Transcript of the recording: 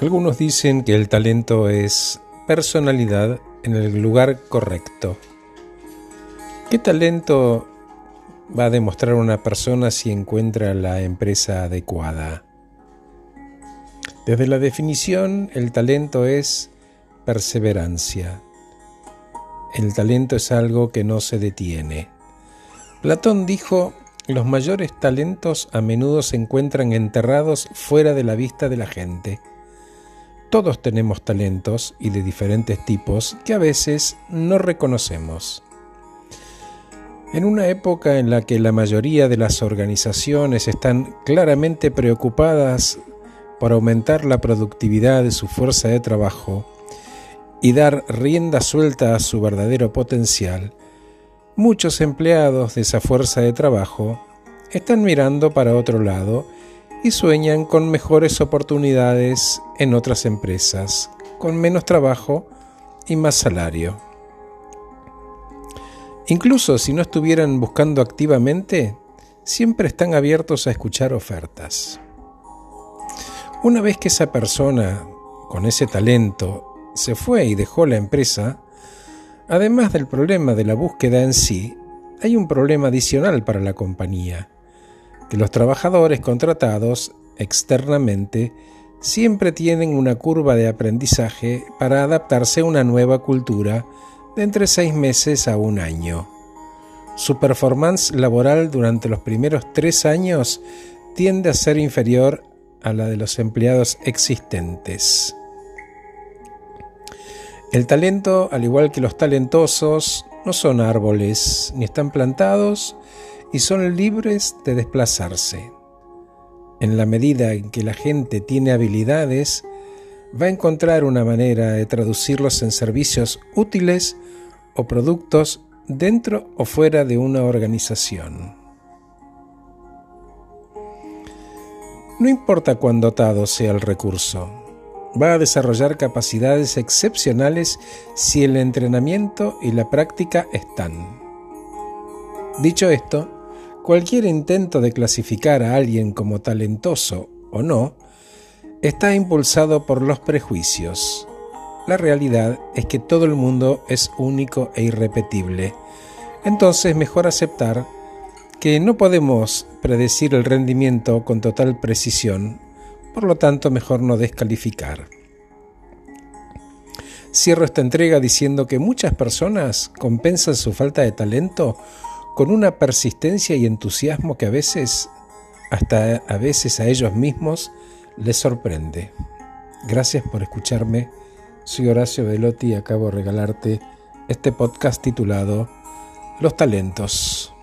Algunos dicen que el talento es personalidad en el lugar correcto. ¿Qué talento va a demostrar una persona si encuentra la empresa adecuada? Desde la definición, el talento es perseverancia. El talento es algo que no se detiene. Platón dijo, los mayores talentos a menudo se encuentran enterrados fuera de la vista de la gente. Todos tenemos talentos y de diferentes tipos que a veces no reconocemos. En una época en la que la mayoría de las organizaciones están claramente preocupadas por aumentar la productividad de su fuerza de trabajo y dar rienda suelta a su verdadero potencial, muchos empleados de esa fuerza de trabajo están mirando para otro lado y sueñan con mejores oportunidades en otras empresas, con menos trabajo y más salario. Incluso si no estuvieran buscando activamente, siempre están abiertos a escuchar ofertas. Una vez que esa persona, con ese talento, se fue y dejó la empresa, además del problema de la búsqueda en sí, hay un problema adicional para la compañía que los trabajadores contratados externamente siempre tienen una curva de aprendizaje para adaptarse a una nueva cultura de entre seis meses a un año. Su performance laboral durante los primeros tres años tiende a ser inferior a la de los empleados existentes. El talento, al igual que los talentosos, no son árboles, ni están plantados, y son libres de desplazarse. En la medida en que la gente tiene habilidades, va a encontrar una manera de traducirlos en servicios útiles o productos dentro o fuera de una organización. No importa cuán dotado sea el recurso, va a desarrollar capacidades excepcionales si el entrenamiento y la práctica están. Dicho esto, Cualquier intento de clasificar a alguien como talentoso o no está impulsado por los prejuicios. La realidad es que todo el mundo es único e irrepetible. Entonces mejor aceptar que no podemos predecir el rendimiento con total precisión, por lo tanto mejor no descalificar. Cierro esta entrega diciendo que muchas personas compensan su falta de talento con una persistencia y entusiasmo que a veces, hasta a veces a ellos mismos, les sorprende. Gracias por escucharme. Soy Horacio Velotti y acabo de regalarte este podcast titulado Los talentos.